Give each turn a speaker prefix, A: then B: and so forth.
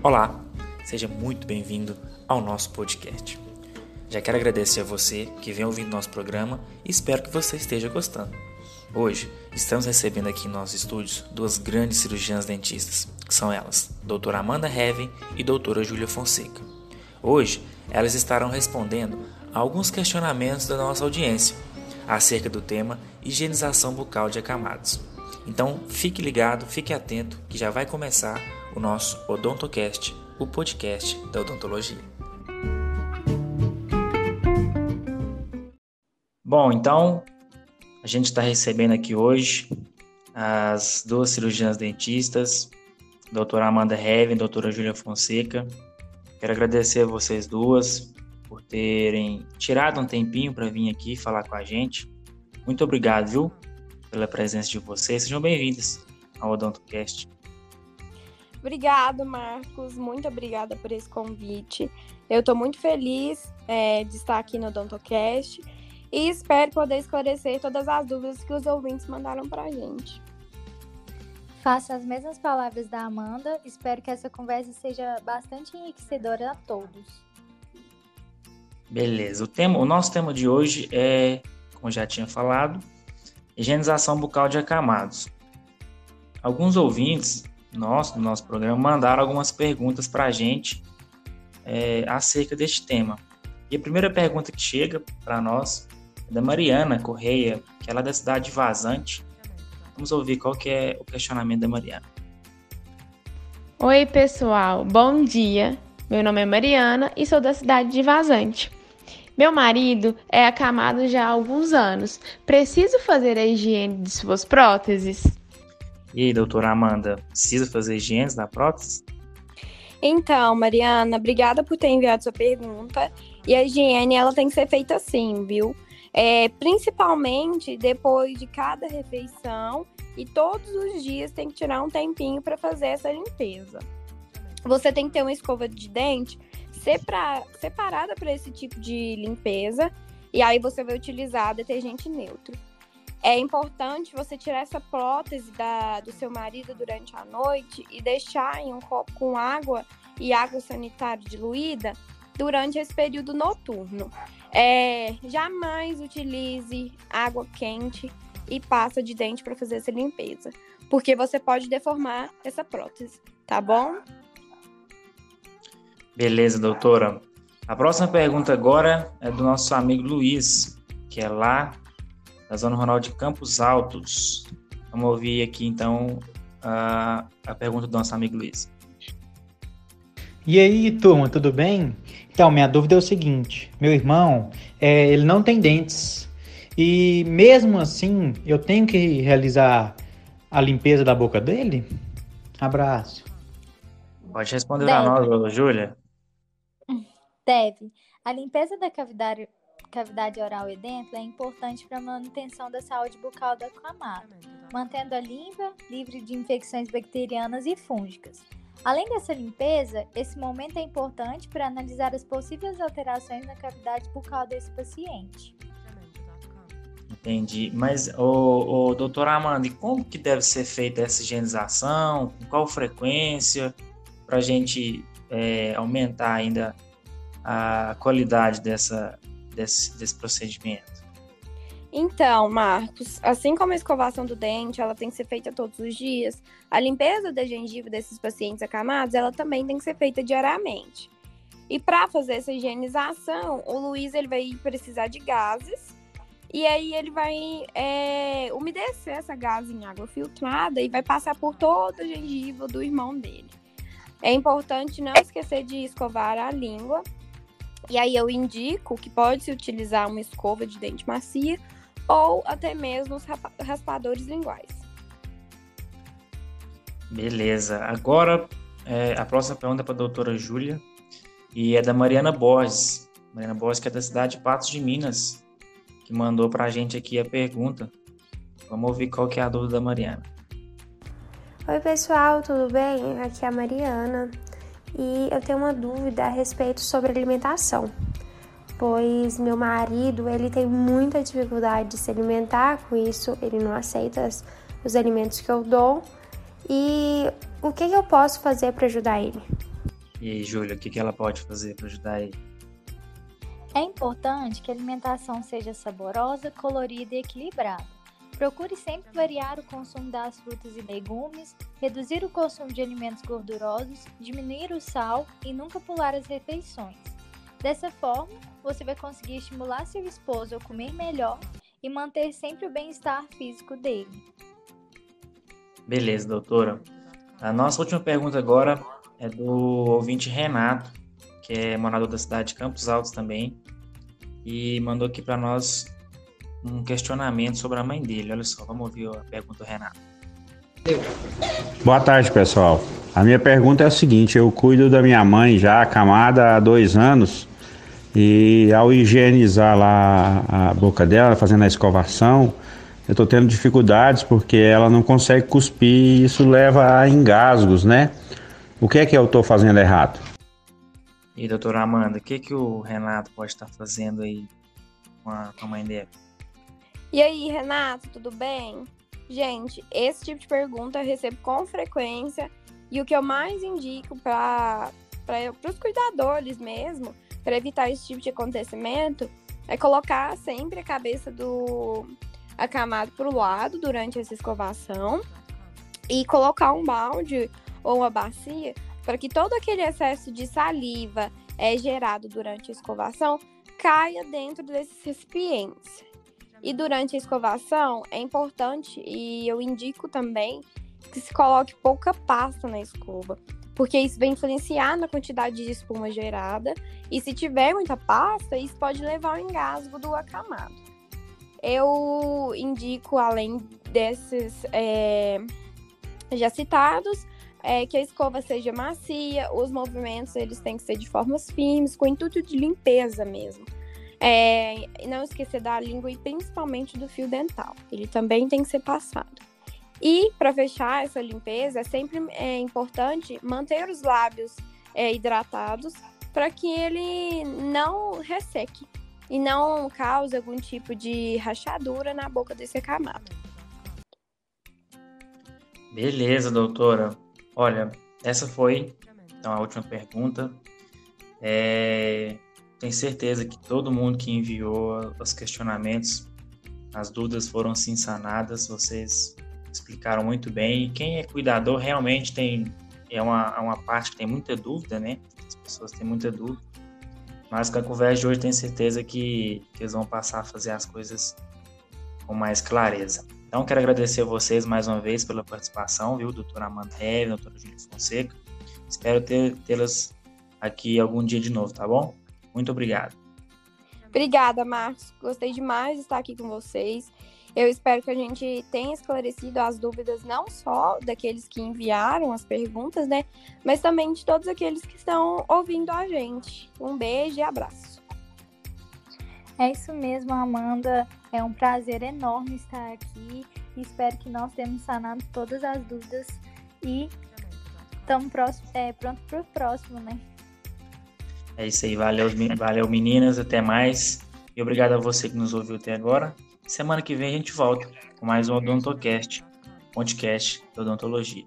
A: Olá, seja muito bem-vindo ao nosso podcast. Já quero agradecer a você que vem ouvindo nosso programa e espero que você esteja gostando. Hoje estamos recebendo aqui em nossos estúdios duas grandes cirurgiãs dentistas, que são elas, doutora Amanda Heaven e doutora Júlia Fonseca. Hoje elas estarão respondendo a alguns questionamentos da nossa audiência acerca do tema higienização bucal de acamados. Então fique ligado, fique atento que já vai começar o nosso Odontocast, o podcast da odontologia. Bom, então a gente está recebendo aqui hoje as duas cirurgiãs dentistas, doutora Amanda Heaven e doutora Júlia Fonseca. Quero agradecer a vocês duas por terem tirado um tempinho para vir aqui falar com a gente. Muito obrigado, viu, pela presença de vocês. Sejam bem-vindas ao OdontoCast.
B: Obrigado, Marcos. Muito obrigada por esse convite. Eu estou muito feliz é, de estar aqui no OdontoCast e espero poder esclarecer todas as dúvidas que os ouvintes mandaram para a gente.
C: Faço as mesmas palavras da Amanda. Espero que essa conversa seja bastante enriquecedora a todos.
A: Beleza. O, tema, o nosso tema de hoje é, como já tinha falado, higienização bucal de acamados. Alguns ouvintes nós, no nosso programa, mandaram algumas perguntas para a gente é, acerca deste tema. E a primeira pergunta que chega para nós é da Mariana Correia, que ela é da cidade de Vazante. Vamos ouvir qual que é o questionamento da Mariana.
D: Oi, pessoal. Bom dia. Meu nome é Mariana e sou da cidade de Vazante. Meu marido é acamado já há alguns anos. Preciso fazer a higiene de suas próteses?
A: E aí, doutora Amanda, precisa fazer higiene da prótese?
B: Então, Mariana, obrigada por ter enviado sua pergunta. E a higiene, ela tem que ser feita assim, viu? É, principalmente depois de cada refeição e todos os dias tem que tirar um tempinho para fazer essa limpeza. Você tem que ter uma escova de dente separa, separada para esse tipo de limpeza e aí você vai utilizar detergente neutro. É importante você tirar essa prótese da, do seu marido durante a noite e deixar em um copo com água e água sanitária diluída durante esse período noturno. É, jamais utilize água quente e pasta de dente para fazer essa limpeza, porque você pode deformar essa prótese, tá bom?
A: Beleza, doutora. A próxima pergunta agora é do nosso amigo Luiz, que é lá da Zona Rural de Campos Altos. Vamos ouvir aqui então a, a pergunta do nosso amigo Luiz.
E: E aí, turma, tudo bem? Então, minha dúvida é o seguinte: meu irmão, é, ele não tem dentes. E mesmo assim, eu tenho que realizar a limpeza da boca dele? Abraço.
A: Pode responder para nós, Júlia.
C: Deve. A limpeza da cavidade, cavidade oral e dentro é importante para a manutenção da saúde bucal do acamado, mantendo-a limpa, livre de infecções bacterianas e fúngicas. Além dessa limpeza, esse momento é importante para analisar as possíveis alterações na cavidade bucal desse paciente.
A: Entendi. Mas, o, o doutor Amanda, como que deve ser feita essa higienização? Com qual frequência? Para a gente é, aumentar ainda a qualidade dessa, desse, desse procedimento?
B: Então, Marcos, assim como a escovação do dente, ela tem que ser feita todos os dias, a limpeza da gengiva desses pacientes acamados, ela também tem que ser feita diariamente. E para fazer essa higienização, o Luiz ele vai precisar de gases e aí ele vai é, umedecer essa gás em água filtrada e vai passar por toda a gengiva do irmão dele. É importante não esquecer de escovar a língua. E aí eu indico que pode-se utilizar uma escova de dente macia ou até mesmo os raspadores linguais.
A: Beleza. Agora, é, a próxima pergunta é para a doutora Júlia e é da Mariana Borges. Mariana Borges, que é da cidade de Patos de Minas, que mandou para a gente aqui a pergunta. Vamos ouvir qual que é a dúvida da Mariana.
F: Oi, pessoal, tudo bem? Aqui é a Mariana e eu tenho uma dúvida a respeito sobre alimentação pois meu marido ele tem muita dificuldade de se alimentar com isso, ele não aceita os alimentos que eu dou. E o que eu posso fazer para ajudar ele?
A: E aí, Júlia, o que, que ela pode fazer para ajudar ele?
C: É importante que a alimentação seja saborosa, colorida e equilibrada. Procure sempre variar o consumo das frutas e legumes, reduzir o consumo de alimentos gordurosos, diminuir o sal e nunca pular as refeições. Dessa forma, você vai conseguir estimular seu esposo a comer melhor e manter sempre o bem-estar físico dele.
A: Beleza, doutora. A nossa última pergunta agora é do ouvinte Renato, que é morador da cidade de Campos Altos também, e mandou aqui para nós um questionamento sobre a mãe dele. Olha só, vamos ouvir a pergunta do Renato.
G: Boa tarde, pessoal. A minha pergunta é a seguinte: eu cuido da minha mãe já acamada há dois anos e ao higienizar lá a boca dela, fazendo a escovação, eu estou tendo dificuldades porque ela não consegue cuspir e isso leva a engasgos, né? O que é que eu estou fazendo errado?
A: E doutora Amanda, o que, que o Renato pode estar fazendo aí com a, com a mãe dele?
B: E aí, Renato, tudo bem? Gente, esse tipo de pergunta eu recebo com frequência e o que eu mais indico para os cuidadores mesmo, para evitar esse tipo de acontecimento, é colocar sempre a cabeça do acamado para o lado durante essa escovação e colocar um balde ou uma bacia para que todo aquele excesso de saliva é gerado durante a escovação caia dentro desses recipientes. E durante a escovação é importante e eu indico também que se coloque pouca pasta na escova, porque isso vai influenciar na quantidade de espuma gerada e se tiver muita pasta, isso pode levar ao engasgo do acamado. Eu indico, além desses é, já citados, é, que a escova seja macia, os movimentos eles têm que ser de formas firmes, com intuito de limpeza mesmo. É, não esquecer da língua e principalmente do fio dental. Ele também tem que ser passado. E para fechar essa limpeza, é sempre é, importante manter os lábios é, hidratados para que ele não resseque e não cause algum tipo de rachadura na boca desse acamado.
A: Beleza, doutora. Olha, essa foi então, a última pergunta. É, tenho certeza que todo mundo que enviou os questionamentos, as dúvidas foram sim sanadas, vocês explicaram muito bem. E quem é cuidador realmente tem é uma, é uma parte que tem muita dúvida, né? As pessoas têm muita dúvida. Mas com a conversa de hoje tenho certeza que, que eles vão passar a fazer as coisas com mais clareza. Então, quero agradecer a vocês mais uma vez pela participação, viu, doutora Amanda Heavy, doutora Júlia Fonseca. Espero tê-las aqui algum dia de novo, tá bom? Muito obrigado.
B: Obrigada, Marcos. Gostei demais de estar aqui com vocês. Eu espero que a gente tenha esclarecido as dúvidas não só daqueles que enviaram as perguntas, né, mas também de todos aqueles que estão ouvindo a gente. Um beijo e abraço.
C: É isso mesmo, Amanda. É um prazer enorme estar aqui. Espero que nós tenhamos sanado todas as dúvidas e estamos é, prontos para o próximo, né?
A: É isso aí. Valeu, valeu, meninas. Até mais. E obrigado a você que nos ouviu até agora. Semana que vem a gente volta com mais um Odontocast, podcast de odontologia.